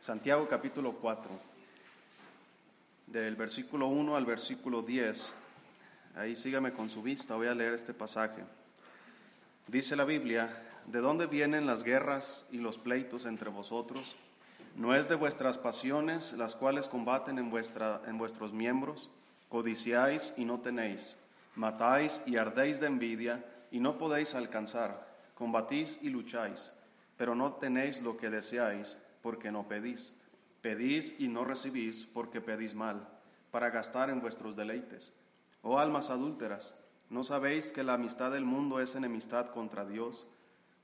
Santiago capítulo 4, del versículo 1 al versículo 10. Ahí sígame con su vista, voy a leer este pasaje. Dice la Biblia, ¿de dónde vienen las guerras y los pleitos entre vosotros? ¿No es de vuestras pasiones las cuales combaten en, vuestra, en vuestros miembros? Codiciáis y no tenéis, matáis y ardéis de envidia y no podéis alcanzar, combatís y lucháis, pero no tenéis lo que deseáis porque no pedís. Pedís y no recibís porque pedís mal, para gastar en vuestros deleites. Oh almas adúlteras, ¿no sabéis que la amistad del mundo es enemistad contra Dios?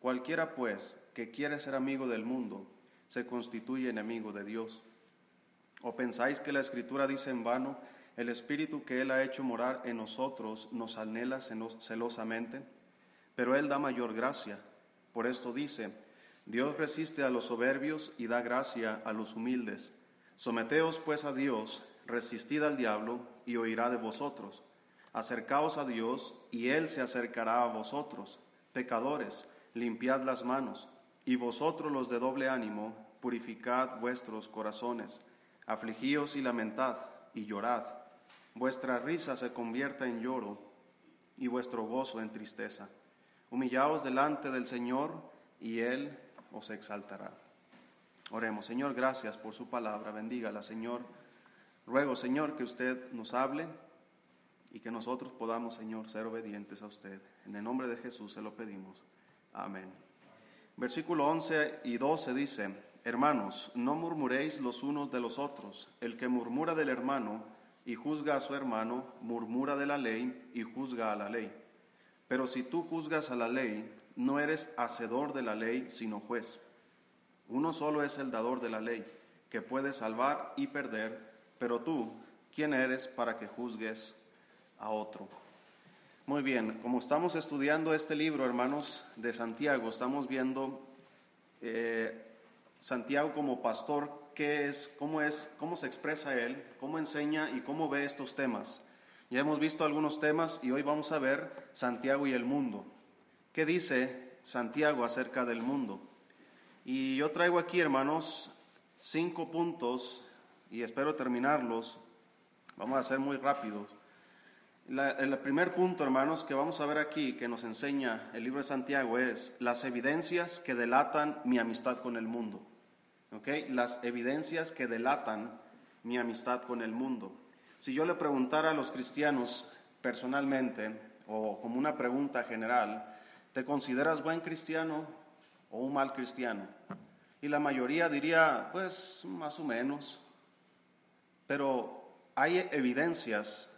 Cualquiera pues que quiere ser amigo del mundo, se constituye enemigo de Dios. ¿O pensáis que la Escritura dice en vano, el Espíritu que Él ha hecho morar en nosotros nos anhela celosamente? Pero Él da mayor gracia. Por esto dice, Dios resiste a los soberbios y da gracia a los humildes. Someteos pues a Dios, resistid al diablo y oirá de vosotros. Acercaos a Dios y Él se acercará a vosotros. Pecadores, limpiad las manos. Y vosotros los de doble ánimo, purificad vuestros corazones. Afligíos y lamentad y llorad. Vuestra risa se convierta en lloro y vuestro gozo en tristeza. Humillaos delante del Señor y Él os exaltará. Oremos, Señor, gracias por su palabra, bendígala, Señor. Ruego, Señor, que usted nos hable y que nosotros podamos, Señor, ser obedientes a usted. En el nombre de Jesús se lo pedimos. Amén. Versículo 11 y 12 dice, Hermanos, no murmuréis los unos de los otros. El que murmura del hermano y juzga a su hermano, murmura de la ley y juzga a la ley. Pero si tú juzgas a la ley, no eres hacedor de la ley, sino juez. Uno solo es el dador de la ley, que puede salvar y perder, pero tú, ¿quién eres para que juzgues a otro? Muy bien, como estamos estudiando este libro, hermanos, de Santiago, estamos viendo eh, Santiago como pastor, qué es, cómo es, cómo se expresa él, cómo enseña y cómo ve estos temas. Ya hemos visto algunos temas y hoy vamos a ver Santiago y el mundo. ¿Qué dice Santiago acerca del mundo? Y yo traigo aquí, hermanos, cinco puntos y espero terminarlos. Vamos a ser muy rápidos. el primer punto, hermanos, que vamos a ver aquí, que nos enseña el libro de Santiago, es las evidencias que delatan mi amistad con el mundo. ¿Okay? Las evidencias que delatan mi amistad con el mundo. Si yo le preguntara a los cristianos personalmente, o como una pregunta general, ¿Te consideras buen cristiano o un mal cristiano? Y la mayoría diría, pues más o menos. Pero hay evidencias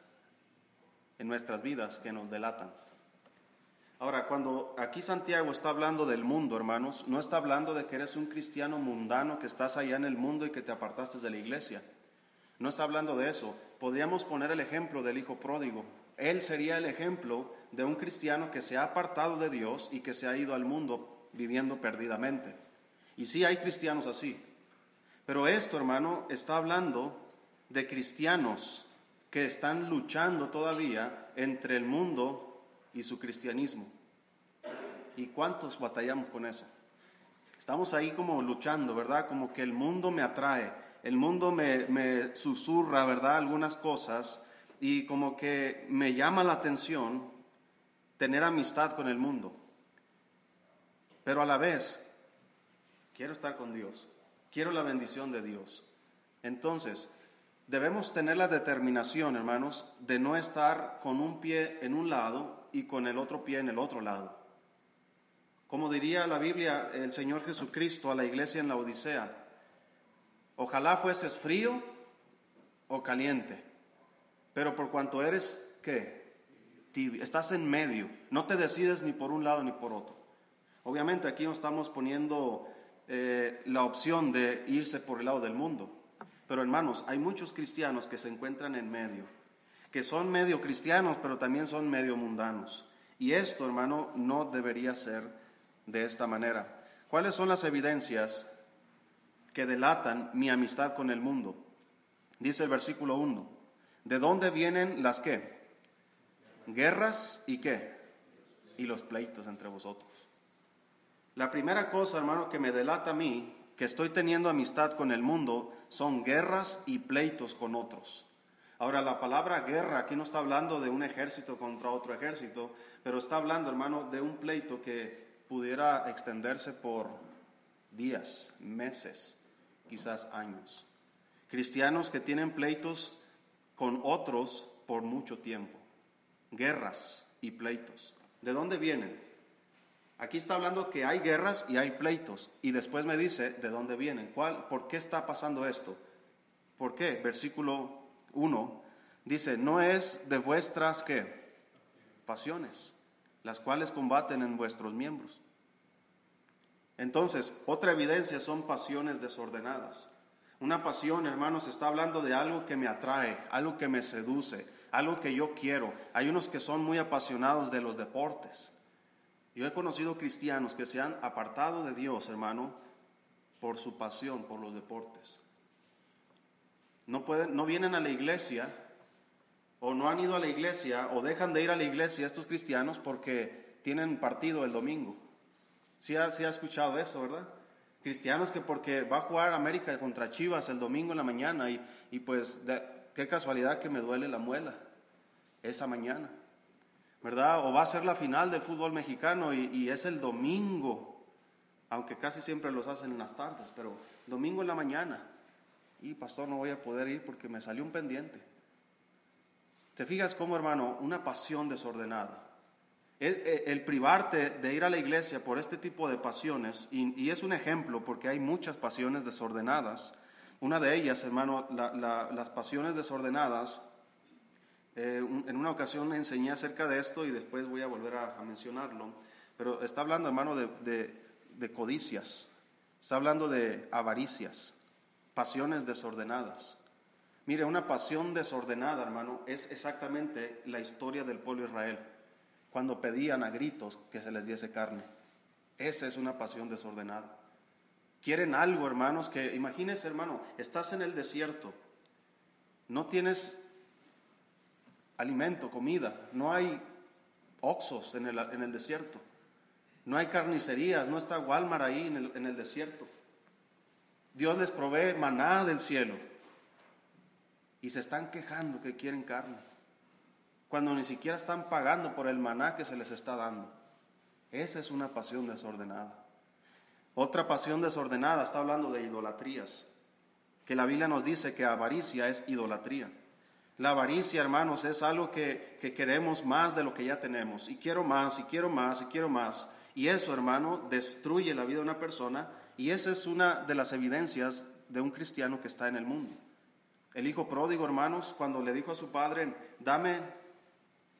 en nuestras vidas que nos delatan. Ahora, cuando aquí Santiago está hablando del mundo, hermanos, no está hablando de que eres un cristiano mundano que estás allá en el mundo y que te apartaste de la iglesia. No está hablando de eso. Podríamos poner el ejemplo del hijo pródigo. Él sería el ejemplo de un cristiano que se ha apartado de Dios y que se ha ido al mundo viviendo perdidamente. Y sí hay cristianos así. Pero esto, hermano, está hablando de cristianos que están luchando todavía entre el mundo y su cristianismo. ¿Y cuántos batallamos con eso? Estamos ahí como luchando, ¿verdad? Como que el mundo me atrae, el mundo me, me susurra, ¿verdad? Algunas cosas y como que me llama la atención tener amistad con el mundo. Pero a la vez, quiero estar con Dios, quiero la bendición de Dios. Entonces, debemos tener la determinación, hermanos, de no estar con un pie en un lado y con el otro pie en el otro lado. Como diría la Biblia el Señor Jesucristo a la iglesia en la Odisea, ojalá fueses frío o caliente, pero por cuanto eres, ¿qué? Estás en medio, no te decides ni por un lado ni por otro. Obviamente aquí no estamos poniendo eh, la opción de irse por el lado del mundo, pero hermanos, hay muchos cristianos que se encuentran en medio, que son medio cristianos, pero también son medio mundanos. Y esto, hermano, no debería ser de esta manera. ¿Cuáles son las evidencias que delatan mi amistad con el mundo? Dice el versículo 1. ¿De dónde vienen las qué? Guerras y qué? Y los pleitos entre vosotros. La primera cosa, hermano, que me delata a mí que estoy teniendo amistad con el mundo son guerras y pleitos con otros. Ahora, la palabra guerra aquí no está hablando de un ejército contra otro ejército, pero está hablando, hermano, de un pleito que pudiera extenderse por días, meses, quizás años. Cristianos que tienen pleitos con otros por mucho tiempo. Guerras y pleitos. ¿De dónde vienen? Aquí está hablando que hay guerras y hay pleitos. Y después me dice de dónde vienen. ¿Cuál, ¿Por qué está pasando esto? ¿Por qué? Versículo 1 dice, no es de vuestras ¿qué? pasiones, las cuales combaten en vuestros miembros. Entonces, otra evidencia son pasiones desordenadas. Una pasión, hermanos, está hablando de algo que me atrae, algo que me seduce, algo que yo quiero. Hay unos que son muy apasionados de los deportes. Yo he conocido cristianos que se han apartado de Dios, hermano, por su pasión por los deportes. No, pueden, no vienen a la iglesia o no han ido a la iglesia o dejan de ir a la iglesia estos cristianos porque tienen partido el domingo. Sí ha, ha escuchado eso, ¿verdad? Cristianos que porque va a jugar América contra Chivas el domingo en la mañana y, y pues qué casualidad que me duele la muela esa mañana. ¿verdad? O va a ser la final del fútbol mexicano y, es el domingo, aunque casi siempre los hacen en las tardes, pero domingo en la mañana. Y pastor, no voy a poder ir porque me salió un pendiente. ¿Te fijas cómo, hermano, una pasión desordenada? El, privarte de ir a la iglesia por este tipo de pasiones, y, es un ejemplo porque hay muchas pasiones desordenadas. Una de ellas, hermano, las pasiones desordenadas eh, en una ocasión enseñé acerca de esto y después voy a volver a, mencionarlo, pero está hablando, hermano, de, de codicias, está hablando de avaricias, pasiones desordenadas. Mire, una pasión desordenada, hermano, es exactamente la historia del pueblo Israel, cuando pedían a gritos que se les diese carne. Esa es una pasión desordenada. Quieren algo, hermanos, que imagínese, hermano, estás en el desierto, no tienes alimento, comida. No hay oxos en el, en el desierto. No hay carnicerías, no está Walmart ahí en el, en el desierto. Dios les provee maná del cielo. Y se están quejando que quieren carne. Cuando ni siquiera están pagando por el maná que se les está dando. Esa es una pasión desordenada. Otra pasión desordenada está hablando de idolatrías. Que la Biblia nos dice que avaricia es idolatría. La avaricia, hermanos, es algo que, queremos más de lo que ya tenemos. Y quiero más, y quiero más, y quiero más. Y eso, hermano, destruye la vida de una persona. Y esa es una de las evidencias de un cristiano que está en el mundo. El hijo pródigo, hermanos, cuando le dijo a su padre, dame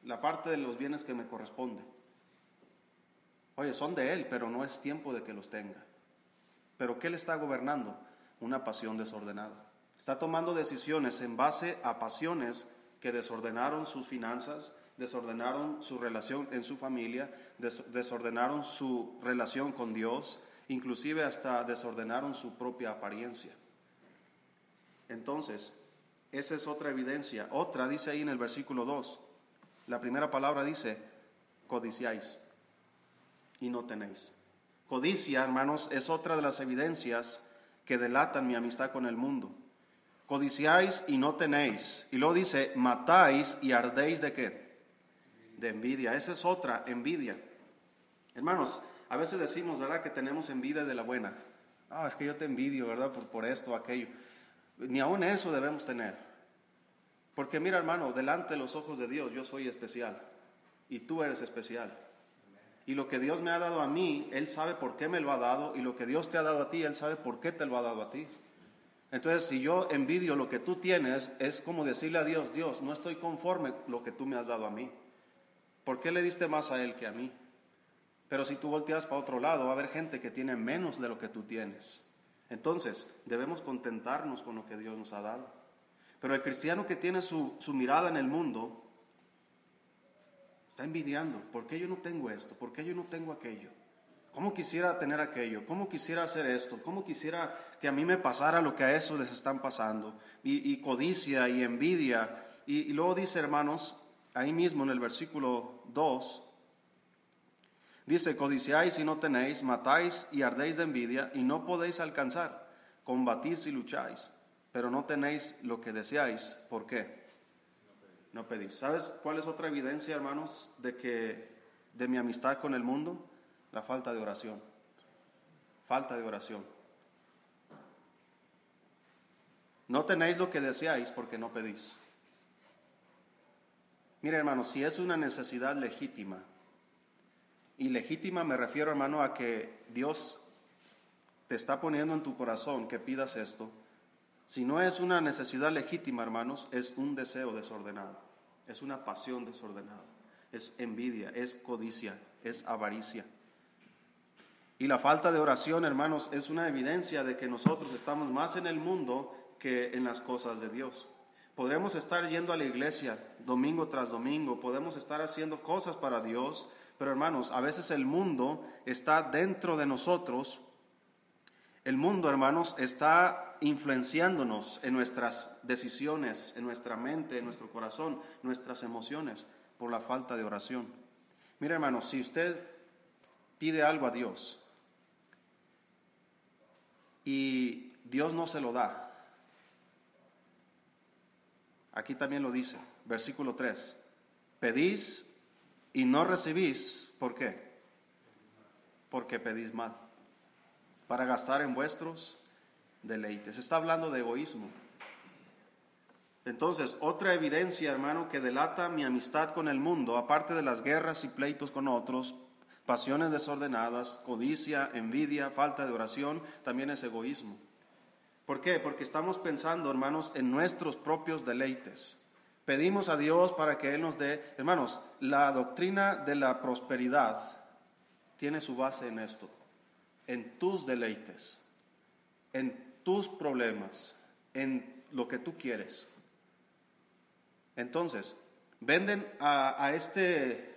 la parte de los bienes que me corresponde. Oye, son de él, pero no es tiempo de que los tenga. Pero ¿qué le está gobernando? Una pasión desordenada. Está tomando decisiones en base a pasiones que desordenaron sus finanzas, desordenaron su relación en su familia, desordenaron su relación con Dios, inclusive hasta desordenaron su propia apariencia. Entonces, esa es otra evidencia. Otra dice ahí en el versículo 2. La primera palabra dice, codiciáis y no tenéis. Codicia, hermanos, es otra de las evidencias que delatan mi amistad con el mundo. Codiciáis y no tenéis. Y luego dice, matáis y ardéis de qué? De envidia. Esa es otra, envidia. Hermanos, a veces decimos, ¿verdad? Que tenemos envidia de la buena. Ah, es que yo te envidio, ¿verdad? Por, por esto aquello. Ni aún eso debemos tener. Porque mira, hermano, delante de los ojos de Dios yo soy especial. Y tú eres especial. Y lo que Dios me ha dado a mí, Él sabe por qué me lo ha dado. Y lo que Dios te ha dado a ti, Él sabe por qué te lo ha dado a ti. Entonces, si yo envidio lo que tú tienes, es como decirle a Dios, Dios, no estoy conforme lo que tú me has dado a mí. ¿Por qué le diste más a Él que a mí? Pero si tú volteas para otro lado, va a haber gente que tiene menos de lo que tú tienes. Entonces, debemos contentarnos con lo que Dios nos ha dado. Pero el cristiano que tiene su, su mirada en el mundo, está envidiando. ¿Por qué yo no tengo esto? ¿Por qué yo no tengo aquello? ¿Cómo quisiera tener aquello? ¿Cómo quisiera hacer esto? ¿Cómo quisiera que a mí me pasara lo que a eso les están pasando? Y, codicia y envidia. Y, y luego dice, hermanos, ahí mismo en el versículo 2, Dice, codiciáis y no tenéis, matáis y ardéis de envidia y no podéis alcanzar, combatís y lucháis, pero no tenéis lo que deseáis. ¿Por qué? No pedís. ¿Sabes cuál es otra evidencia, hermanos, de que de mi amistad con el mundo? La falta de oración. Falta de oración. No tenéis lo que deseáis porque no pedís. Mire, hermanos, si es una necesidad legítima, y legítima me refiero, hermano, a que Dios te está poniendo en tu corazón que pidas esto. Si no es una necesidad legítima, hermanos, es un deseo desordenado, es una pasión desordenada, es envidia, es codicia, es avaricia. Y la falta de oración, hermanos, es una evidencia de que nosotros estamos más en el mundo que en las cosas de Dios. Podremos estar yendo a la iglesia domingo tras domingo, podemos estar haciendo cosas para Dios, pero hermanos, a veces el mundo está dentro de nosotros. El mundo, hermanos, está influenciándonos en nuestras decisiones, en nuestra mente, en nuestro corazón, nuestras emociones, por la falta de oración. Mire, hermanos, si usted pide algo a Dios y Dios no se lo da, aquí también lo dice, versículo 3, pedís y no recibís, ¿por qué? Porque pedís mal, para gastar en vuestros deleites. Está hablando de egoísmo. Entonces, otra evidencia, hermano, que delata mi amistad con el mundo, aparte de las guerras y pleitos con otros, pasiones desordenadas, codicia, envidia, falta de oración, también es egoísmo. ¿Por qué? Porque estamos pensando, hermanos, en nuestros propios deleites. Pedimos a Dios para que Él nos dé, hermanos, la doctrina de la prosperidad tiene su base en esto, en tus deleites, en tus problemas, en lo que tú quieres. Entonces, venden a, este,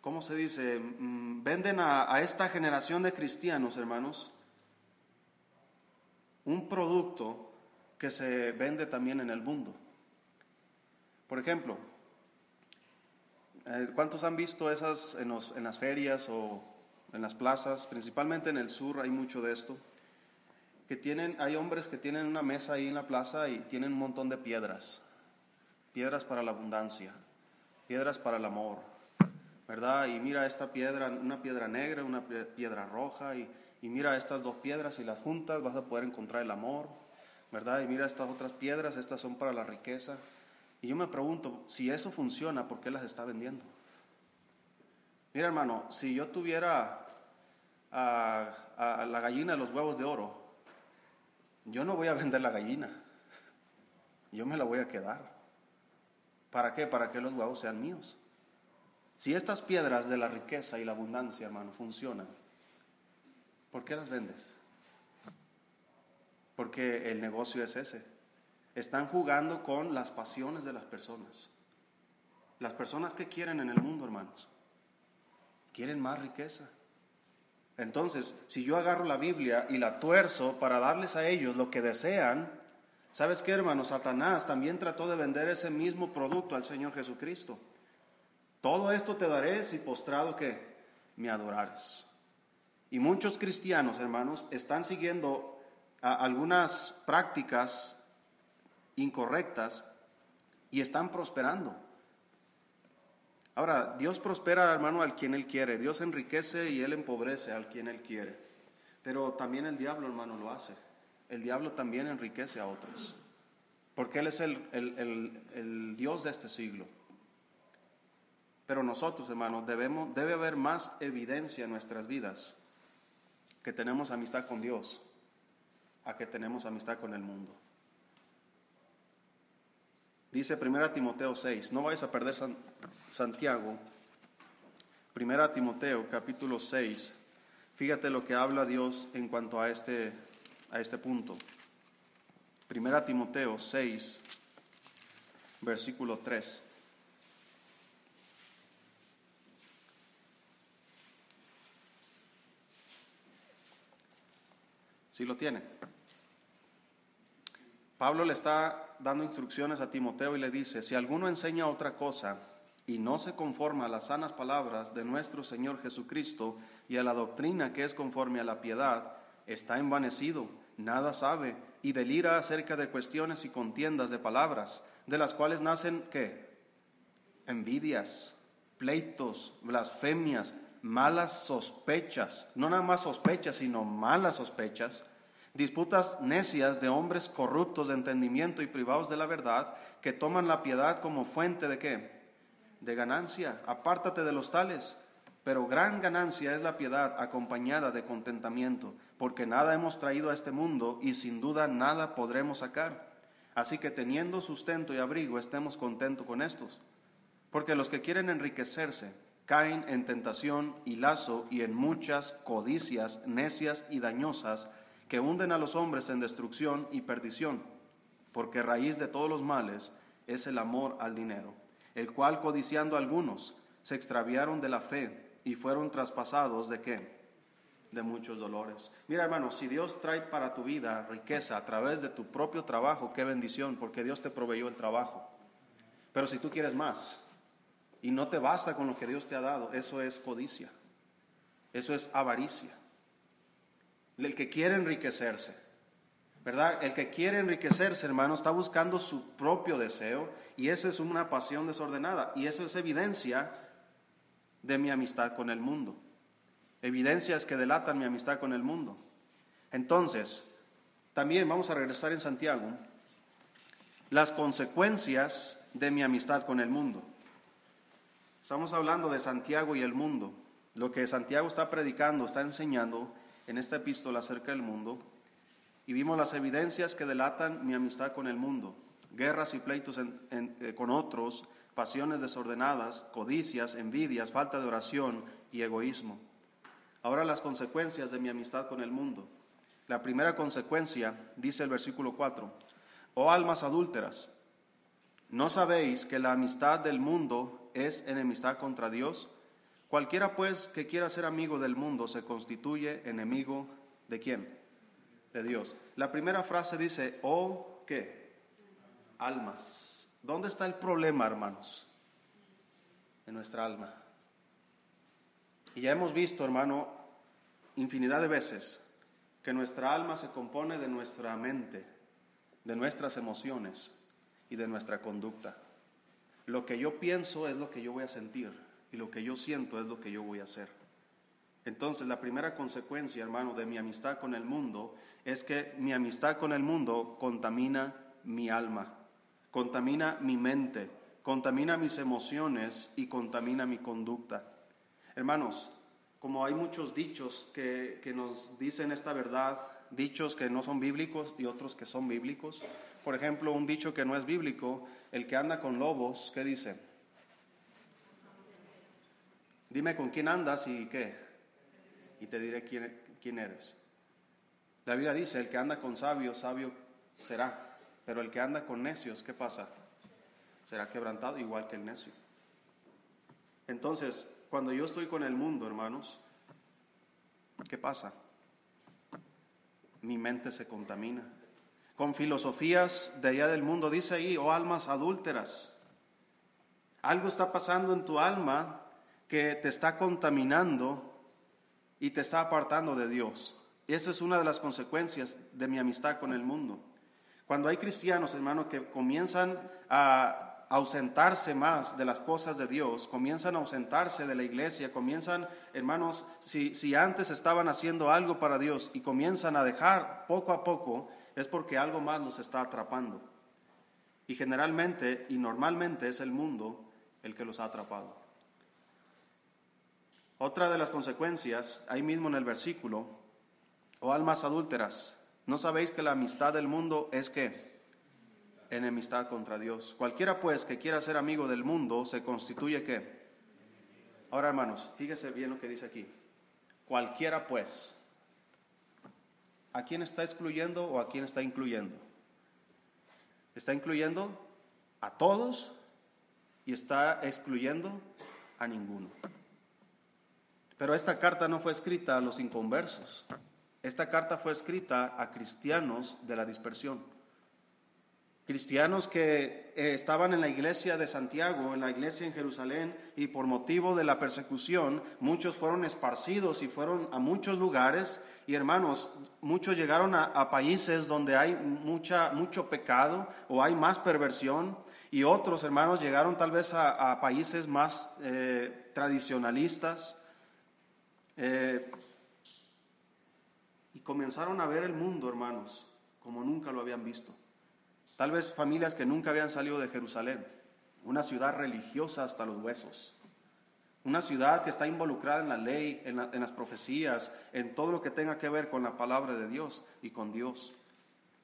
¿cómo se dice? Mm, venden a, a esta generación de cristianos, hermanos, un producto que se vende también en el mundo. Por ejemplo, eh, ¿cuántos han visto esas en, las ferias o en las plazas? Principalmente en el sur hay mucho de esto. Que tienen, hay hombres que tienen una mesa ahí en la plaza y tienen un montón de piedras. Piedras para la abundancia, piedras para el amor, ¿verdad? Y mira esta piedra, una piedra negra, una piedra roja, y, y mira estas dos piedras y las juntas vas a poder encontrar el amor, ¿verdad? Y mira estas otras piedras, estas son para la riqueza. Y yo me pregunto, si eso funciona, ¿por qué las está vendiendo? Mira hermano, si yo tuviera a, la gallina de los huevos de oro, yo no voy a vender la gallina, yo me la voy a quedar. ¿Para qué? Para que los huevos sean míos. Si estas piedras de la riqueza y la abundancia, hermano, funcionan, ¿por qué las vendes? Porque el negocio es ese. Están jugando con las pasiones de las personas. Las personas que quieren en el mundo, hermanos, quieren más riqueza. Entonces, si yo agarro la Biblia y la tuerzo para darles a ellos lo que desean, ¿sabes qué, hermanos? Satanás también trató de vender ese mismo producto al Señor Jesucristo. Todo esto te daré si postrado que me adorares. Y muchos cristianos, hermanos, están siguiendo algunas prácticas incorrectas y están prosperando. Ahora, Dios prospera, hermano, al quien Él quiere. Dios enriquece y Él empobrece al quien Él quiere. Pero también el diablo, hermano, lo hace. El diablo también enriquece a otros. Porque Él es el, el Dios de este siglo. Pero nosotros, hermanos, debemos, debe haber más evidencia en nuestras vidas que tenemos amistad con Dios a que tenemos amistad con el mundo. Dice 1 Timoteo 6, no vais a perder Santiago. 1 Timoteo capítulo 6, fíjate lo que habla Dios en cuanto a este, a este punto. 1 Timoteo 6, versículo 3. Si lo tiene? Pablo le está dando instrucciones a Timoteo y le dice, si alguno enseña otra cosa y no se conforma a las sanas palabras de nuestro Señor Jesucristo y a la doctrina que es conforme a la piedad, está envanecido, nada sabe y delira acerca de cuestiones y contiendas de palabras, de las cuales nacen qué? Envidias, pleitos, blasfemias, malas sospechas, no nada más sospechas, sino malas sospechas, disputas necias de hombres corruptos de entendimiento y privados de la verdad, que toman la piedad como fuente de qué? De ganancia. Apártate de los tales. Pero gran ganancia es la piedad acompañada de contentamiento, porque nada hemos traído a este mundo y sin duda nada podremos sacar. Así que teniendo sustento y abrigo, estemos contentos con estos. Porque los que quieren enriquecerse caen en tentación y lazo y en muchas codicias necias y dañosas que hunden a los hombres en destrucción y perdición, porque raíz de todos los males es el amor al dinero, el cual codiciando algunos se extraviaron de la fe y fueron traspasados de qué? De muchos dolores. Mira hermano, si Dios trae para tu vida riqueza a través de tu propio trabajo, qué bendición, porque Dios te proveyó el trabajo. Pero si tú quieres más y no te basta con lo que Dios te ha dado, eso es codicia, eso es avaricia el que quiere enriquecerse. ¿Verdad? El que quiere enriquecerse, hermano, está buscando su propio deseo y esa es una pasión desordenada y eso es evidencia de mi amistad con el mundo. Evidencias que delatan mi amistad con el mundo. Entonces, también vamos a regresar en Santiago, las consecuencias de mi amistad con el mundo. Estamos hablando de Santiago y el mundo. Lo que Santiago está predicando, está enseñando, en esta epístola acerca del mundo y vimos las evidencias que delatan mi amistad con el mundo, guerras y pleitos eh, con otros, pasiones desordenadas, codicias, envidias, falta de oración y egoísmo. Ahora las consecuencias de mi amistad con el mundo. La primera consecuencia, dice el versículo 4, oh almas adúlteras, ¿no sabéis que la amistad del mundo es enemistad contra Dios? Cualquiera pues que quiera ser amigo del mundo se constituye enemigo de quién? De Dios. La primera frase dice, oh, ¿qué? Almas. ¿Dónde está el problema, hermanos? En nuestra alma. Y ya hemos visto, hermano, infinidad de veces que nuestra alma se compone de nuestra mente, de nuestras emociones y de nuestra conducta. Lo que yo pienso es lo que yo voy a sentir y lo que yo siento es lo que yo voy a hacer. Entonces, la primera consecuencia, hermano, de mi amistad con el mundo es que mi amistad con el mundo contamina mi alma, contamina mi mente, contamina mis emociones y contamina mi conducta. Hermanos, como hay muchos dichos que, que nos dicen esta verdad, dichos que no son bíblicos y otros que son bíblicos. Por ejemplo, un dicho que no es bíblico, el que anda con lobos, ¿qué dice? Dime con quién andas y qué. Y te diré quién, quién eres. La Biblia dice, el que anda con sabios, sabio será. Pero el que anda con necios, ¿qué pasa? Será quebrantado igual que el necio. Entonces, cuando yo estoy con el mundo, hermanos, ¿qué pasa? Mi mente se contamina. Con filosofías de allá del mundo, dice ahí, oh almas adúlteras. Algo está pasando en tu alma que te está contaminando y te está apartando de Dios. Esa es una de las consecuencias de mi amistad con el mundo. Cuando hay cristianos, hermanos, que comienzan a ausentarse más de las cosas de Dios, comienzan a ausentarse de la iglesia, comienzan, hermanos, si, si antes estaban haciendo algo para Dios y comienzan a dejar poco a poco, es porque algo más los está atrapando. Y generalmente y normalmente es el mundo el que los ha atrapado. Otra de las consecuencias, ahí mismo en el versículo, o oh almas adúlteras, ¿no sabéis que la amistad del mundo es qué? Enemistad contra Dios. Cualquiera pues que quiera ser amigo del mundo se constituye qué? Ahora hermanos, fíjese bien lo que dice aquí. Cualquiera pues. ¿A quién está excluyendo o a quién está incluyendo? Está incluyendo a todos y está excluyendo a ninguno. Pero esta carta no fue escrita a los inconversos. Esta carta fue escrita a cristianos de la dispersión. cristianos que eh, estaban en la iglesia de Santiago, en la iglesia en Jerusalén, y por motivo de la persecución, muchos fueron esparcidos y fueron a muchos lugares, y hermanos, muchos llegaron a, países donde hay mucha, mucho pecado o hay más perversión, y otros hermanos llegaron tal vez a, países más eh, tradicionalistas, eh, y comenzaron a ver el mundo, hermanos, como nunca lo habían visto. Tal vez familias que nunca habían salido de Jerusalén, una ciudad religiosa hasta los huesos, una ciudad que está involucrada en la ley, en, las profecías, en todo lo que tenga que ver con la palabra de Dios y con Dios.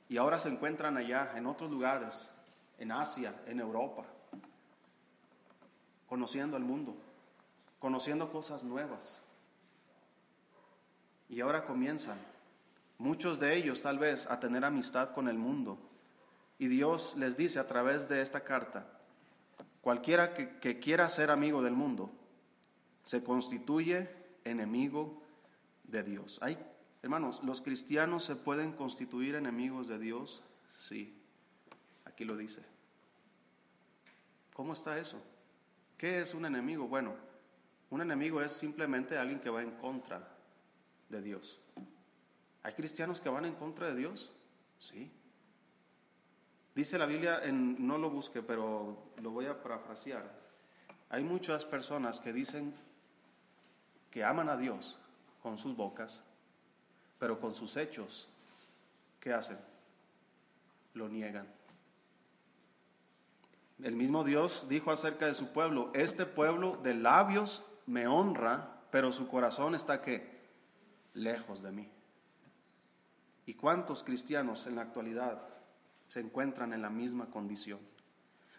Y ahora se encuentran allá, en otros lugares, en Asia, en Europa, conociendo el mundo, conociendo cosas nuevas. Y ahora comienzan, muchos de ellos tal vez, a tener amistad con el mundo y Dios les dice a través de esta carta, cualquiera que, quiera ser amigo del mundo, se constituye enemigo de Dios. Hay, hermanos, ¿los cristianos se pueden constituir enemigos de Dios? Sí, aquí lo dice. ¿Cómo está eso? ¿Qué es un enemigo? Bueno, un enemigo es simplemente alguien que va en contra de Dios. ¿Hay cristianos que van en contra de Dios? Sí. Dice la Biblia, en, no lo busque, pero lo voy a parafrasear. Hay muchas personas que dicen que aman a Dios con sus bocas, pero con sus hechos, ¿qué hacen? Lo niegan. El mismo Dios dijo acerca de su pueblo, este pueblo de labios me honra, pero su corazón está que lejos de mí. ¿Y cuántos cristianos en la actualidad se encuentran en la misma condición.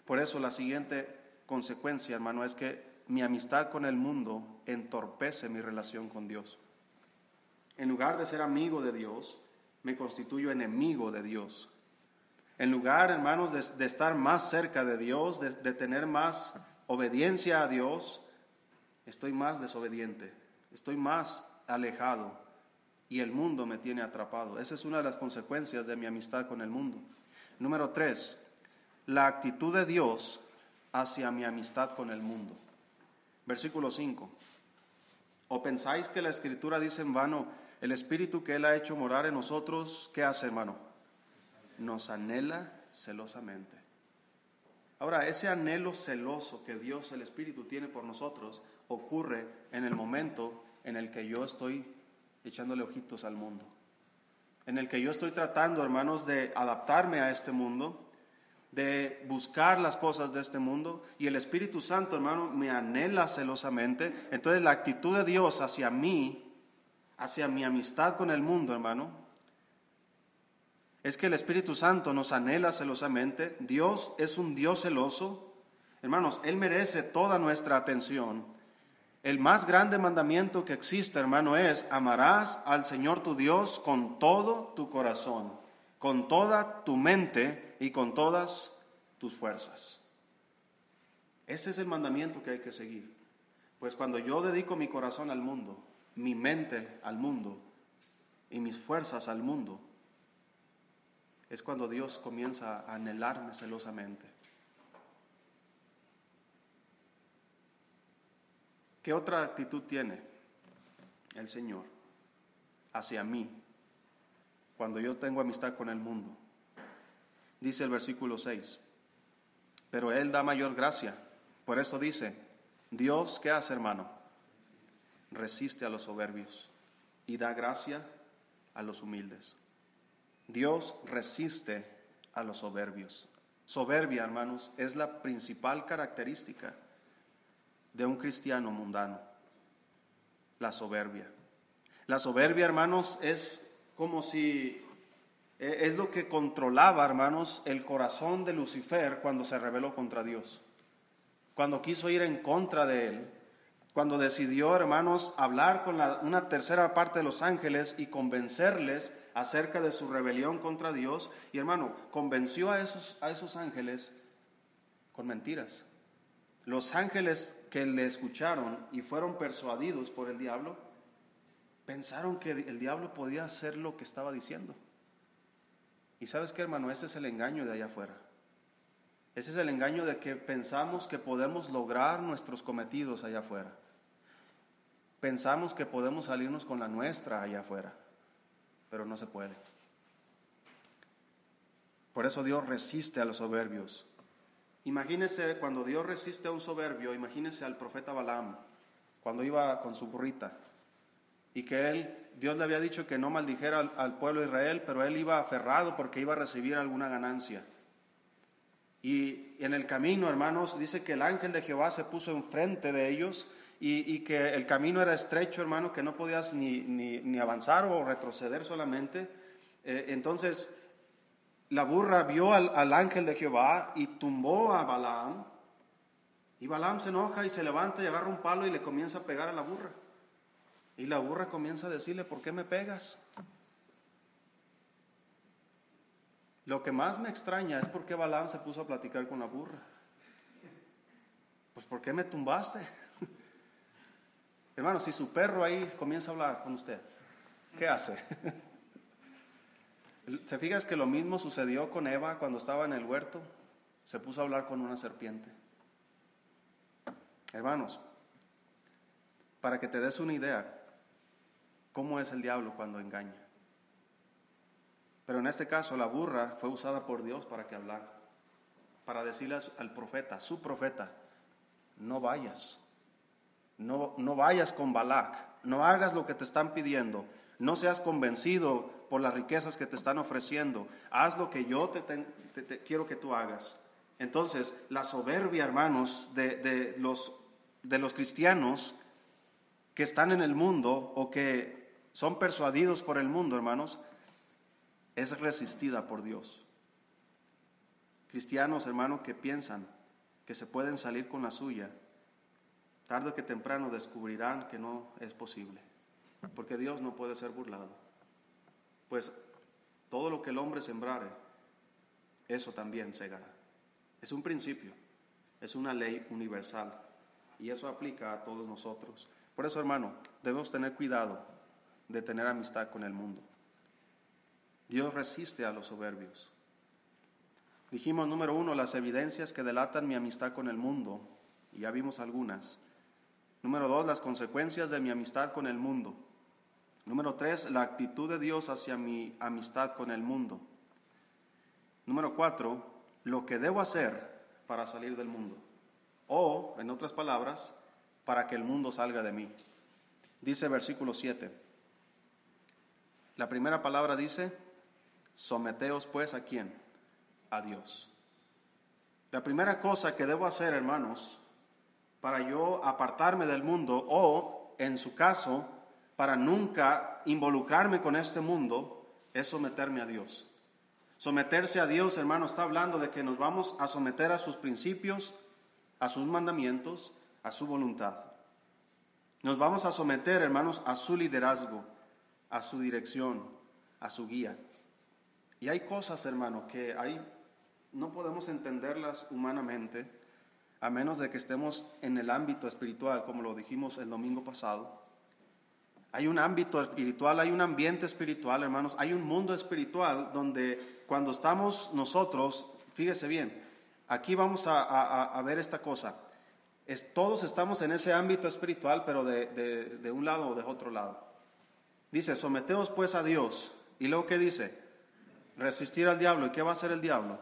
Por eso la siguiente consecuencia, hermano, es que mi amistad con el mundo entorpece mi relación con Dios. En lugar de ser amigo de Dios, me constituyo enemigo de Dios. En lugar, hermanos, de, estar más cerca de Dios, de, de tener más obediencia a Dios, estoy más desobediente, estoy más alejado y el mundo me tiene atrapado. Esa es una de las consecuencias de mi amistad con el mundo. Número tres, la actitud de Dios hacia mi amistad con el mundo. Versículo 5. ¿O pensáis que la escritura dice en vano, el espíritu que Él ha hecho morar en nosotros, ¿qué hace hermano? Nos anhela celosamente. Ahora, ese anhelo celoso que Dios, el Espíritu, tiene por nosotros, ocurre en el momento en el que yo estoy echándole ojitos al mundo en el que yo estoy tratando, hermanos, de adaptarme a este mundo, de buscar las cosas de este mundo, y el Espíritu Santo, hermano, me anhela celosamente. Entonces la actitud de Dios hacia mí, hacia mi amistad con el mundo, hermano, es que el Espíritu Santo nos anhela celosamente. Dios es un Dios celoso. Hermanos, Él merece toda nuestra atención. El más grande mandamiento que existe, hermano, es amarás al Señor tu Dios con todo tu corazón, con toda tu mente y con todas tus fuerzas. Ese es el mandamiento que hay que seguir. Pues cuando yo dedico mi corazón al mundo, mi mente al mundo y mis fuerzas al mundo, es cuando Dios comienza a anhelarme celosamente. ¿Qué otra actitud tiene el Señor hacia mí cuando yo tengo amistad con el mundo? Dice el versículo 6, pero Él da mayor gracia. Por eso dice, Dios, ¿qué hace hermano? Resiste a los soberbios y da gracia a los humildes. Dios resiste a los soberbios. Soberbia, hermanos, es la principal característica de un cristiano mundano, la soberbia. La soberbia, hermanos, es como si e, es lo que controlaba, hermanos, el corazón de Lucifer cuando se rebeló contra Dios. Cuando quiso ir en contra de él, cuando decidió, hermanos, hablar con una tercera parte de los ángeles y convencerles acerca de su rebelión contra Dios. Y hermano, convenció a esos, a esos ángeles con mentiras. Los ángeles que le escucharon y fueron persuadidos por el diablo, pensaron que el diablo podía hacer lo que estaba diciendo. Y sabes qué, hermano, ese es el engaño de allá afuera. Ese es el engaño de que pensamos que podemos lograr nuestros cometidos allá afuera. Pensamos que podemos salirnos con la nuestra allá afuera, pero no se puede. Por eso Dios resiste a los soberbios. Imagínese cuando Dios resiste a un soberbio, imagínese al profeta Balaam, cuando iba con su burrita, y que él, Dios le había dicho que no maldijera al, pueblo de Israel, pero él iba aferrado porque iba a recibir alguna ganancia. Y en el camino, hermanos, dice que el ángel de Jehová se puso enfrente de ellos y, que el camino era estrecho, hermano, que no podías ni, ni, avanzar o retroceder solamente. Eh, entonces, la burra vio al, al, ángel de Jehová y tumbó a Balaam. Y Balaam se enoja y se levanta y agarra un palo y le comienza a pegar a la burra. Y la burra comienza a decirle, ¿por qué me pegas? Lo que más me extraña es por qué Balaam se puso a platicar con la burra. Pues ¿por qué me tumbaste? Hermano, si su perro ahí comienza a hablar con usted, ¿qué hace? ¿Se fijas que lo mismo sucedió con Eva cuando estaba en el huerto? Se puso a hablar con una serpiente. Hermanos, para que te des una idea, ¿cómo es el diablo cuando engaña? Pero en este caso la burra fue usada por Dios para que hablara, para decirle al profeta, su profeta, no vayas, no, no vayas con Balac, no hagas lo que te están pidiendo, no seas convencido por las riquezas que te están ofreciendo, haz lo que yo te, quiero que tú hagas. Entonces, la soberbia, hermanos, de, de, los, de los cristianos que están en el mundo o que son persuadidos por el mundo, hermanos, es resistida por Dios. Cristianos, hermanos, que piensan que se pueden salir con la suya, tarde que temprano descubrirán que no es posible, porque Dios no puede ser burlado. Pues todo lo que el hombre sembrare, eso también segará. Es un principio, es una ley universal y eso aplica a todos nosotros. Por eso, hermano, debemos tener cuidado de tener amistad con el mundo. Dios resiste a los soberbios. Dijimos, número uno, las evidencias que delatan mi amistad con el mundo, y ya vimos algunas. Número dos, las consecuencias de mi amistad con el mundo. Número tres, la actitud de Dios hacia mi amistad con el mundo. Número cuatro, lo que debo hacer para salir del mundo. O, en otras palabras, para que el mundo salga de mí. Dice versículo 7. La primera palabra dice, Someteos pues a quién? A Dios. La primera cosa que debo hacer, hermanos, para yo apartarme del mundo o, en su caso, para nunca involucrarme con este mundo, es someterme a Dios. Someterse a Dios, hermano, está hablando de que nos vamos a someter a sus principios, a sus mandamientos, a su voluntad. Nos vamos a someter, hermanos, a su liderazgo, a su dirección, a su guía. Y hay cosas, hermano, que hay, no podemos entenderlas humanamente a menos de que estemos en el ámbito espiritual, como lo dijimos el domingo pasado. Hay un ámbito espiritual, hay un ambiente espiritual, hermanos, hay un mundo espiritual donde cuando estamos nosotros, fíjese bien, aquí vamos a, ver esta cosa. Todos estamos en ese ámbito espiritual, pero de, de un lado o de otro lado. Dice, someteos pues a Dios. Y luego, ¿qué dice? resistir al diablo. ¿Y qué va a hacer el diablo?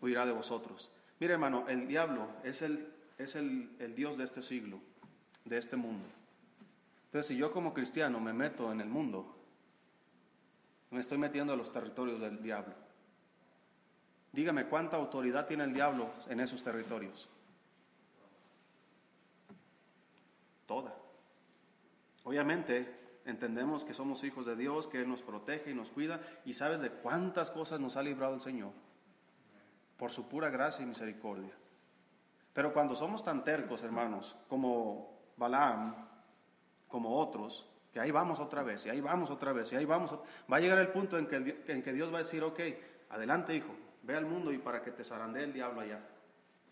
Huirá de vosotros. Mire hermano, el diablo es el, es el, el Dios de este siglo, de este mundo. Entonces, si yo como cristiano me meto en el mundo, me estoy metiendo a los territorios del diablo. Dígame cuánta autoridad tiene el diablo en esos territorios. Toda. Obviamente, entendemos que somos hijos de Dios, que Él nos protege y nos cuida, y sabes de cuántas cosas nos ha librado el Señor, por su pura gracia y misericordia. Pero cuando somos tan tercos, hermanos, como Balaam, como otros, que ahí vamos otra vez, y ahí vamos otra vez, y ahí vamos, va a llegar el punto en que, en que Dios va a decir, ok, adelante hijo, ve al mundo y para que te zarandee el diablo allá,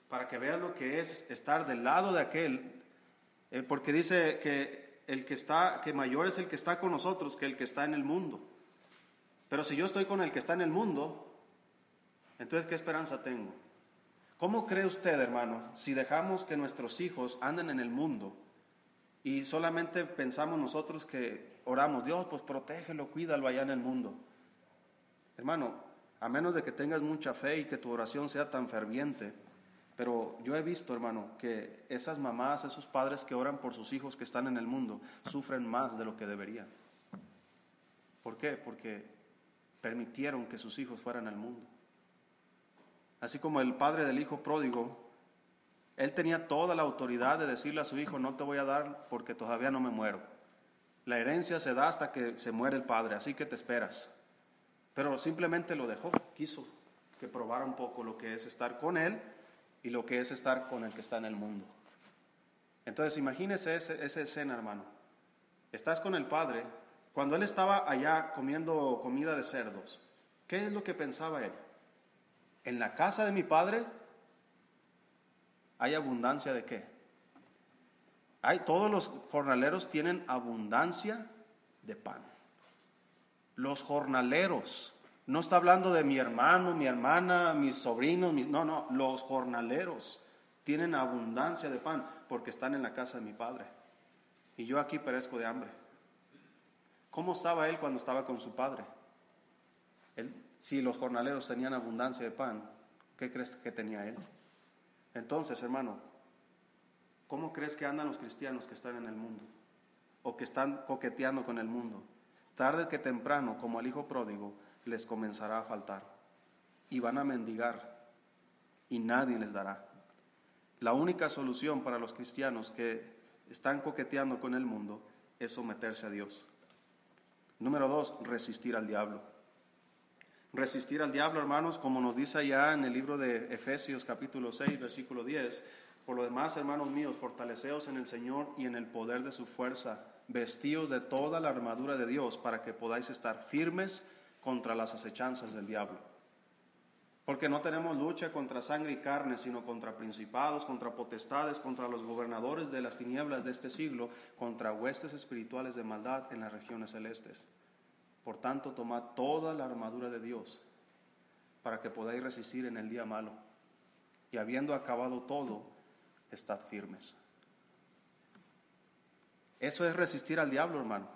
para que veas lo que es estar del lado de aquel, eh, porque dice que el que está, que mayor es el que está con nosotros que el que está en el mundo. Pero si yo estoy con el que está en el mundo, entonces ¿qué esperanza tengo? ¿Cómo cree usted, hermano, si dejamos que nuestros hijos anden en el mundo y solamente pensamos nosotros que oramos, Dios, pues protégelo, cuídalo allá en el mundo? Hermano, a menos de que tengas mucha fe y que tu oración sea tan ferviente, pero yo he visto, hermano, que esas mamás, esos padres que oran por sus hijos que están en el mundo, sufren más de lo que deberían. ¿Por qué? Porque permitieron que sus hijos fueran al mundo. Así como el padre del hijo pródigo, él tenía toda la autoridad de decirle a su hijo, no te voy a dar porque todavía no me muero. La herencia se da hasta que se muere el padre, así que te esperas. Pero simplemente lo dejó, quiso que probara un poco lo que es estar con él y lo que es estar con el que está en el mundo. Entonces imagínese esa escena, hermano. Estás con el padre. Cuando él estaba allá comiendo comida de cerdos, ¿qué es lo que pensaba él? En la casa de mi padre hay abundancia de qué? Hay, todos los jornaleros tienen abundancia de pan. Los jornaleros, no está hablando de mi hermano, mi hermana, mis sobrinos, mis, no, no, los jornaleros tienen abundancia de pan porque están en la casa de mi padre. Y yo aquí perezco de hambre. ¿Cómo estaba él cuando estaba con su padre? Él si los jornaleros tenían abundancia de pan, ¿qué crees que tenía él? Entonces, hermano, ¿cómo crees que andan los cristianos que están en el mundo? O que están coqueteando con el mundo. Tarde que temprano, como al hijo pródigo, les comenzará a faltar. Y van a mendigar. Y nadie les dará. La única solución para los cristianos que están coqueteando con el mundo es someterse a Dios. Número dos, resistir al diablo resistir al diablo, hermanos, como nos dice allá en el libro de Efesios capítulo 6, versículo 10. Por lo demás, hermanos míos, fortaleceos en el Señor y en el poder de su fuerza, vestíos de toda la armadura de Dios para que podáis estar firmes contra las acechanzas del diablo. Porque no tenemos lucha contra sangre y carne, sino contra principados, contra potestades, contra los gobernadores de las tinieblas de este siglo, contra huestes espirituales de maldad en las regiones celestes. Por tanto, tomad toda la armadura de Dios para que podáis resistir en el día malo. Y habiendo acabado todo, estad firmes. Eso es resistir al diablo, hermano.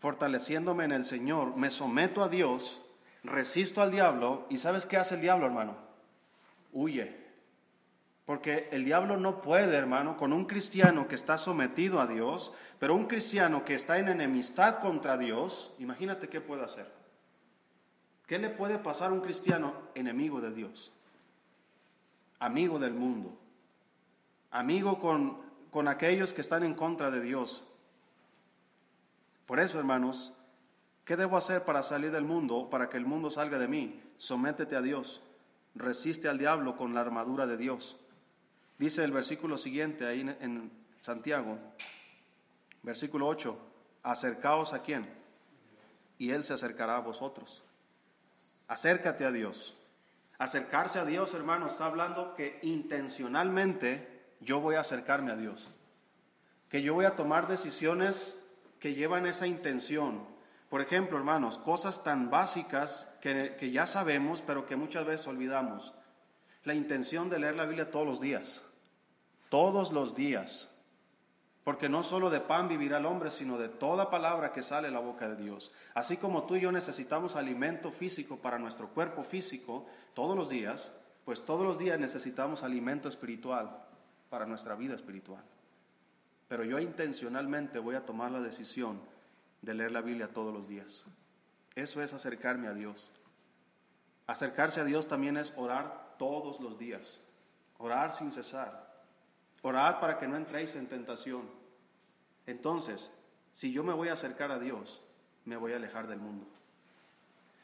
Fortaleciéndome en el Señor, me someto a Dios, resisto al diablo. ¿Y sabes qué hace el diablo, hermano? Huye. Porque el diablo no puede, hermano, con un cristiano que está sometido a Dios, pero un cristiano que está en enemistad contra Dios, imagínate qué puede hacer. ¿Qué le puede pasar a un cristiano enemigo de Dios? Amigo del mundo. Amigo con, con aquellos que están en contra de Dios. Por eso, hermanos, ¿qué debo hacer para salir del mundo, para que el mundo salga de mí? Sométete a Dios. Resiste al diablo con la armadura de Dios. Dice el versículo siguiente ahí en, Santiago, versículo 8, acercaos a quién y Él se acercará a vosotros. Acércate a Dios. Acercarse a Dios, hermano, está hablando que intencionalmente yo voy a acercarme a Dios. Que yo voy a tomar decisiones que llevan esa intención. Por ejemplo, hermanos, cosas tan básicas que, que ya sabemos, pero que muchas veces olvidamos. La intención de leer la Biblia todos los días todos los días. Porque no solo de pan vivirá el hombre, sino de toda palabra que sale de la boca de Dios. Así como tú y yo necesitamos alimento físico para nuestro cuerpo físico todos los días, pues todos los días necesitamos alimento espiritual para nuestra vida espiritual. Pero yo intencionalmente voy a tomar la decisión de leer la Biblia todos los días. Eso es acercarme a Dios. Acercarse a Dios también es orar todos los días, orar sin cesar. Orad para que no entréis en tentación. Entonces, si yo me voy a acercar a Dios, me voy a alejar del mundo.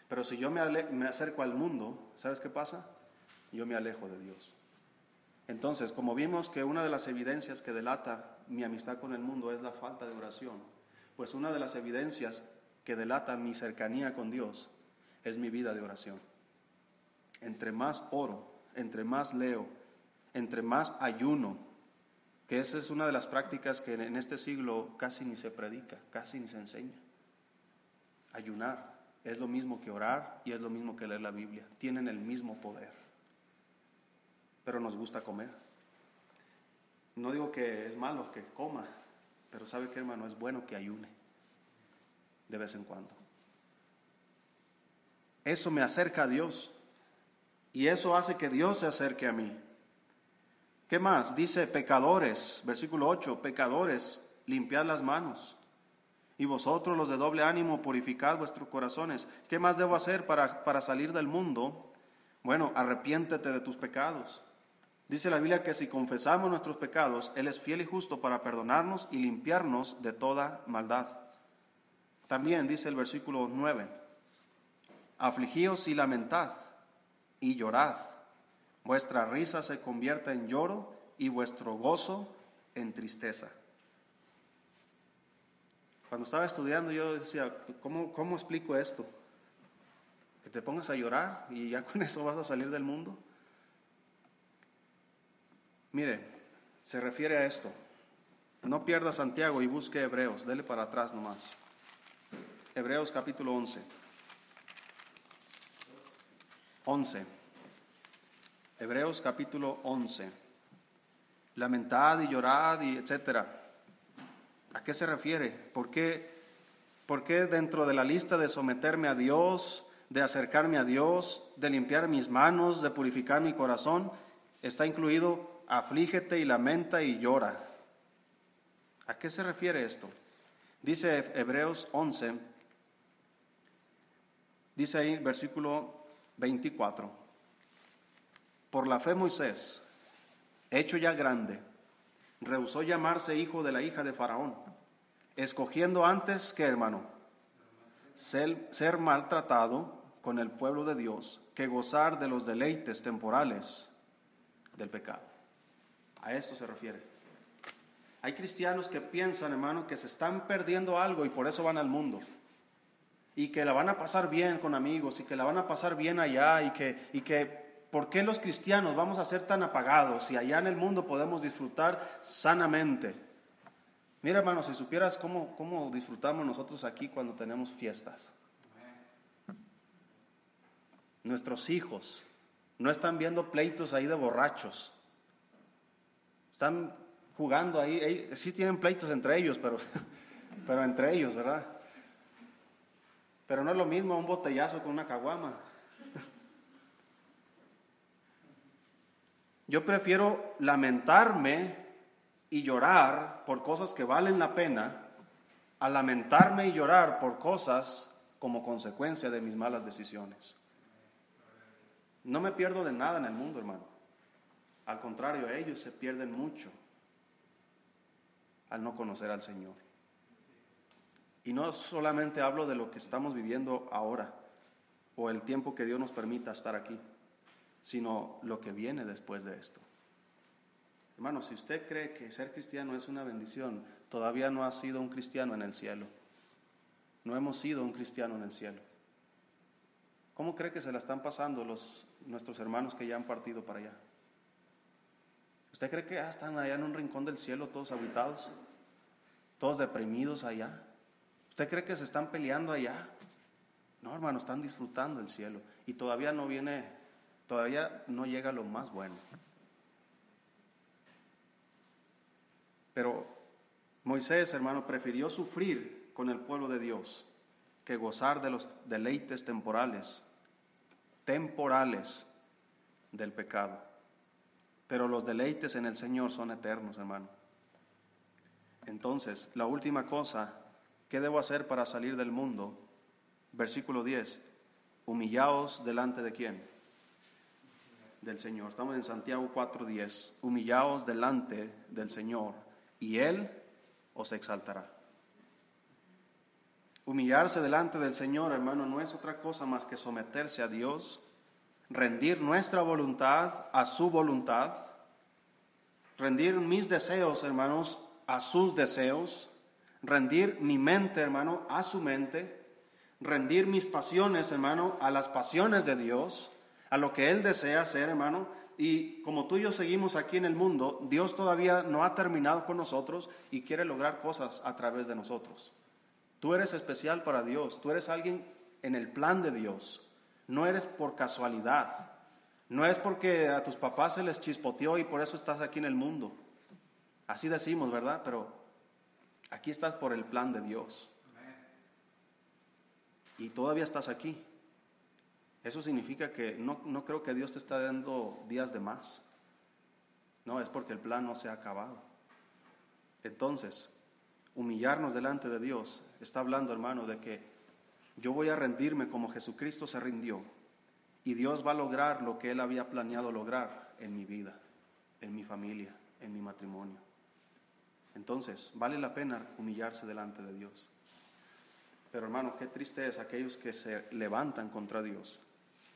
Pero si yo me, acerco al mundo, ¿sabes qué pasa? Yo me alejo de Dios. Entonces, como vimos que una de las evidencias que delata mi amistad con el mundo es la falta de oración, pues una de las evidencias que delata mi cercanía con Dios es mi vida de oración. Entre más oro, entre más leo, entre más ayuno, que esa es una de las prácticas que en este siglo casi ni se predica, casi ni se enseña. Ayunar es lo mismo que orar y es lo mismo que leer la Biblia, tienen el mismo poder. pero nos gusta comer. No digo que es malo que coma, pero sabe que hermano, es bueno que ayune de vez en cuando. Eso me acerca a Dios y eso hace que Dios se acerque a mí. ¿Qué más? Dice pecadores, versículo 8, pecadores, limpiad las manos. Y vosotros los de doble ánimo, purificad vuestros corazones. ¿Qué más debo hacer para, para salir del mundo? Bueno, arrepiéntete de tus pecados. Dice la Biblia que si confesamos nuestros pecados, Él es fiel y justo para perdonarnos y limpiarnos de toda maldad. También dice el versículo 9, afligíos y lamentad y llorad. Vuestra risa se convierta en lloro y vuestro gozo en tristeza. Cuando estaba estudiando yo decía, ¿cómo, ¿cómo explico esto? Que te pongas a llorar y ya con eso vas a salir del mundo. Mire, se refiere a esto. No pierda Santiago y busque Hebreos. Dele para atrás nomás. Hebreos capítulo 11. 11. Hebreos capítulo 11. Lamentad y llorad y etcétera. ¿A qué se refiere? ¿Por qué, ¿Por qué dentro de la lista de someterme a Dios, de acercarme a Dios, de limpiar mis manos, de purificar mi corazón, está incluido aflígete y lamenta y llora. ¿A qué se refiere esto? Dice Hebreos 11, dice ahí versículo 24, por la fe Moisés, hecho ya grande, rehusó llamarse hijo de la hija de Faraón, escogiendo antes que hermano, ser, maltratado con el pueblo de Dios que gozar de los deleites temporales del pecado. A esto se refiere. Hay cristianos que piensan, hermano, que se están perdiendo algo y por eso van al mundo. Y que la van a pasar bien con amigos y que la van a pasar bien allá y que, y que ¿por qué los cristianos vamos a ser tan apagados y allá en el mundo podemos disfrutar sanamente? Mira, hermano, si supieras cómo, cómo disfrutamos nosotros aquí cuando tenemos fiestas. Nuestros hijos no están viendo pleitos ahí de borrachos están jugando ahí, sí tienen pleitos entre ellos, pero, pero entre ellos, ¿verdad? Pero no es lo mismo un botellazo con una caguama. Yo prefiero lamentarme y llorar por cosas que valen la pena a lamentarme y llorar por cosas como consecuencia de mis malas decisiones. No me pierdo de nada en el mundo, hermano. Al contrario, ellos se pierden mucho al no conocer al Señor. Y no solamente hablo de lo que estamos viviendo ahora o el tiempo que Dios nos permita estar aquí, sino lo que viene después de esto. Hermano, si usted cree que ser cristiano es una bendición, todavía no ha sido un cristiano en el cielo. No hemos sido un cristiano en el cielo. ¿Cómo cree que se la están pasando los, nuestros hermanos que ya han partido para allá? ¿Usted cree que ya están allá en un rincón del cielo todos habitados? Todos deprimidos allá. ¿Usted cree que se están peleando allá? No, hermano, están disfrutando el cielo. Y todavía no viene, todavía no llega lo más bueno. Pero Moisés, hermano, prefirió sufrir con el pueblo de Dios que gozar de los deleites temporales, temporales del pecado pero los deleites en el Señor son eternos, hermano. Entonces, la última cosa, ¿qué debo hacer para salir del mundo? Versículo 10, humillaos delante de quién? Del Señor. Estamos en Santiago 4:10, humillaos delante del Señor y Él os exaltará. Humillarse delante del Señor, hermano, no es otra cosa más que someterse a Dios rendir nuestra voluntad a su voluntad, rendir mis deseos, hermanos, a sus deseos, rendir mi mente, hermano, a su mente, rendir mis pasiones, hermano, a las pasiones de Dios, a lo que Él desea hacer, hermano. Y como tú y yo seguimos aquí en el mundo, Dios todavía no ha terminado con nosotros y quiere lograr cosas a través de nosotros. Tú eres especial para Dios, tú eres alguien en el plan de Dios. No eres por casualidad. No es porque a tus papás se les chispoteó y por eso estás aquí en el mundo. Así decimos, ¿verdad? Pero aquí estás por el plan de Dios. Y todavía estás aquí. Eso significa que no, no creo que Dios te está dando días de más. No, es porque el plan no se ha acabado. Entonces, humillarnos delante de Dios está hablando, hermano, de que yo voy a rendirme como Jesucristo se rindió y Dios va a lograr lo que Él había planeado lograr en mi vida, en mi familia, en mi matrimonio. Entonces, vale la pena humillarse delante de Dios. Pero hermano, qué triste es aquellos que se levantan contra Dios,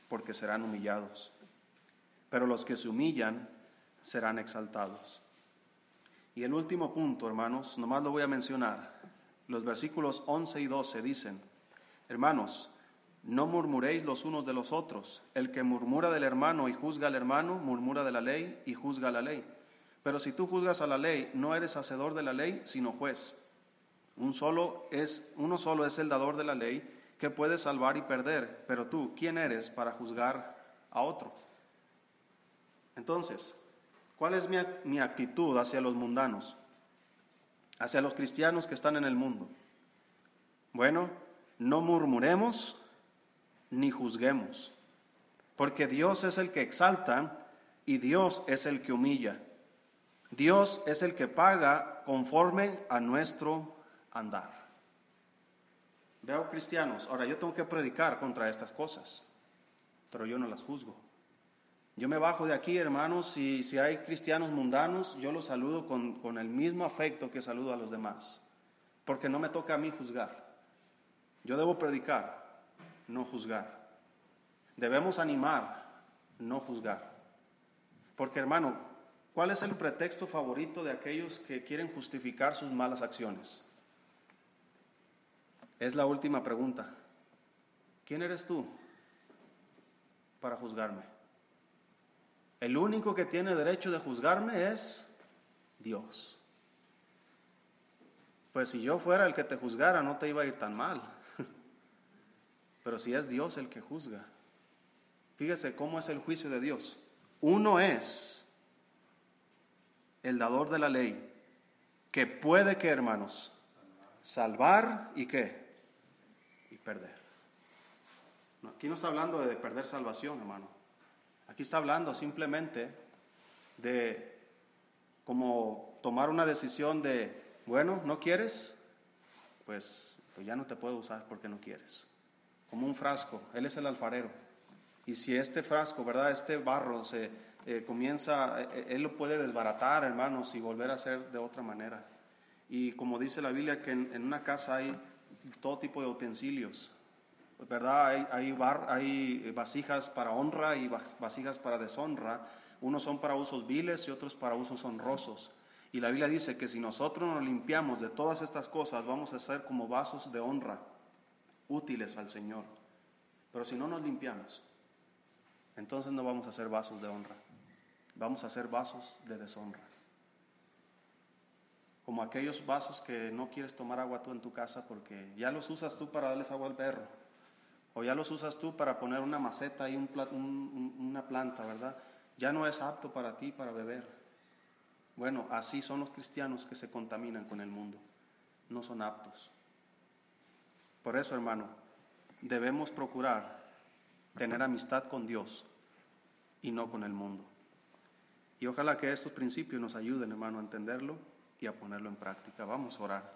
porque serán humillados. Pero los que se humillan serán exaltados. Y el último punto, hermanos, nomás lo voy a mencionar. Los versículos 11 y 12 dicen, hermanos, no murmuréis los unos de los otros. El que murmura del hermano y juzga al hermano, murmura de la ley y juzga la ley. Pero si tú juzgas a la ley, no eres hacedor de la ley, sino juez. Un solo es, uno solo es el dador de la ley que puede salvar y perder. Pero tú, ¿quién eres para juzgar a otro? Entonces, ¿Cuál es mi, actitud hacia los mundanos? Hacia los cristianos que están en el mundo. Bueno, no murmuremos ni juzguemos, porque Dios es el que exalta y Dios es el que humilla. Dios es el que paga conforme a nuestro andar. Veo cristianos, ahora yo tengo que predicar contra estas cosas, pero yo no las juzgo. Yo me bajo de aquí, hermanos, y si hay cristianos mundanos, yo los saludo con, con el mismo afecto que saludo a los demás, porque no me toca a mí juzgar. Yo debo predicar, no juzgar. Debemos animar, no juzgar. Porque, hermano, ¿cuál es el pretexto favorito de aquellos que quieren justificar sus malas acciones? Es la última pregunta. ¿Quién eres tú para juzgarme? El único que tiene derecho de juzgarme es Dios. Pues si yo fuera el que te juzgara, no te iba a ir tan mal. Pero si es Dios el que juzga, fíjese cómo es el juicio de Dios. Uno es el dador de la ley, que puede que, hermanos, salvar y qué? Perder. aquí no está hablando de perder salvación, hermano. Aquí está hablando simplemente de como tomar una decisión de, bueno, ¿no quieres? Pues, pues ya no te puedo usar porque no quieres. Como un frasco, Él es el alfarero. Y si este frasco, ¿verdad? Este barro se eh, comienza, eh, Él lo puede desbaratar, hermanos, y volver a hacer de otra manera. Y como dice la Biblia, que en una casa hay todo tipo de utensilios. ¿verdad? Hay, hay, hay vasijas para honra y vasijas para deshonra. Unos son para usos viles y otros para usos honrosos. Y la Biblia dice que si nosotros nos limpiamos de todas estas cosas, vamos a ser como vasos de honra, útiles al Señor. Pero si no nos limpiamos, entonces no vamos a ser vasos de honra, vamos a ser vasos de deshonra. Como aquellos vasos que no quieres tomar agua tú en tu casa porque ya los usas tú para darles agua al perro o ya los usas tú para poner una maceta y un, una planta, ¿verdad? Ya no es apto para ti para beber. Bueno, así son los cristianos que se contaminan con el mundo. No son aptos. Por eso, hermano, debemos procurar tener amistad con Dios y no con el mundo. Y ojalá que estos principios nos ayuden, hermano, a entenderlo y a ponerlo en práctica. Vamos a orar.